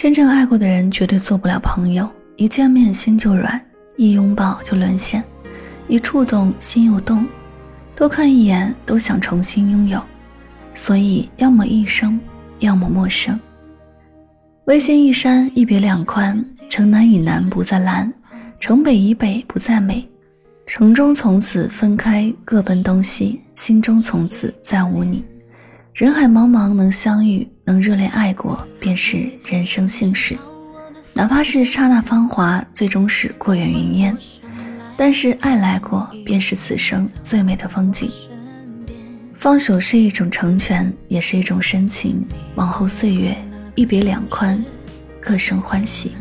真正爱过的人绝对做不了朋友，一见面心就软，一拥抱就沦陷，一触动心又动，多看一眼都想重新拥有。所以，要么一生，要么陌生。微信一删，一别两宽，城南以南不再蓝，城北以北不再美。城中从此分开，各奔东西；心中从此再无你。人海茫茫，能相遇，能热恋爱过，便是人生幸事。哪怕是刹那芳华，最终是过眼云烟。但是爱来过，便是此生最美的风景。放手是一种成全，也是一种深情。往后岁月，一别两宽，各生欢喜。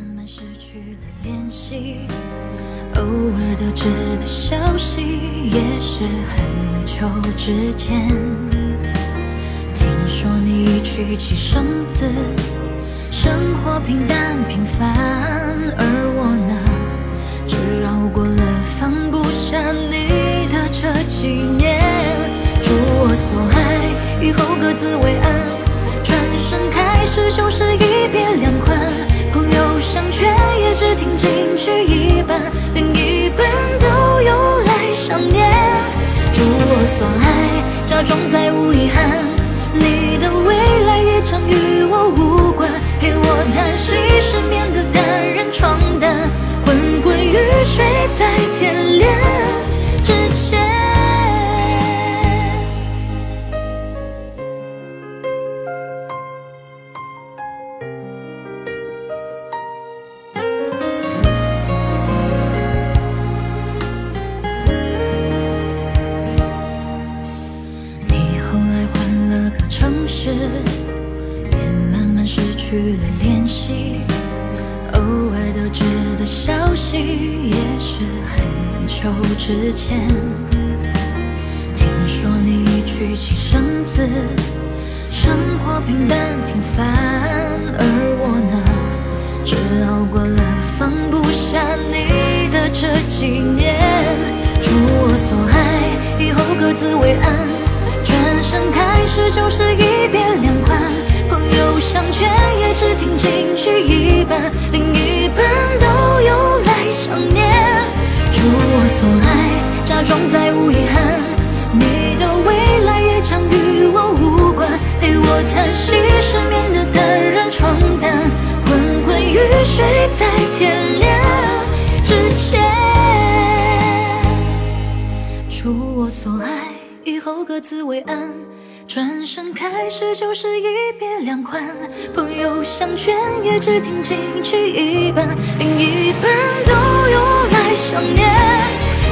偶尔得知的消息，也是很久之前。说你已娶妻生子，生活平淡平凡，而我呢，只熬过了放不下你的这几年。祝我所爱以后各自为安，转身开始就是一别两宽。朋友相劝也只听进去一半。另一半都用来想念。祝我所爱，假装再无遗憾。你的未来也将与我也慢慢失去了联系，偶尔得知的消息也是很久之前。听说你已娶妻生子，生活平淡平凡，而我呢，只熬过了放不下你的这几年。祝我所爱以后各自为安。转身开始就是一别两宽，朋友相劝也只听进去一半，另一半都用来想念。祝我所爱，假装再无遗憾，你的未来也将与我无关。陪我叹息失眠的单人床单，昏昏欲睡在天亮之前。祝我所爱。以后各自为安，转身开始就是一别两宽。朋友相劝也只听进去一半，另一半都用来想念。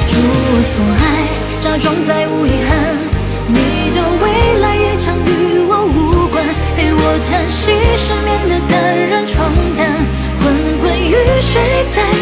祝我所爱，假装再无遗憾。你的未来也将与我无关。陪我叹息失眠的单人床单，昏昏欲睡在。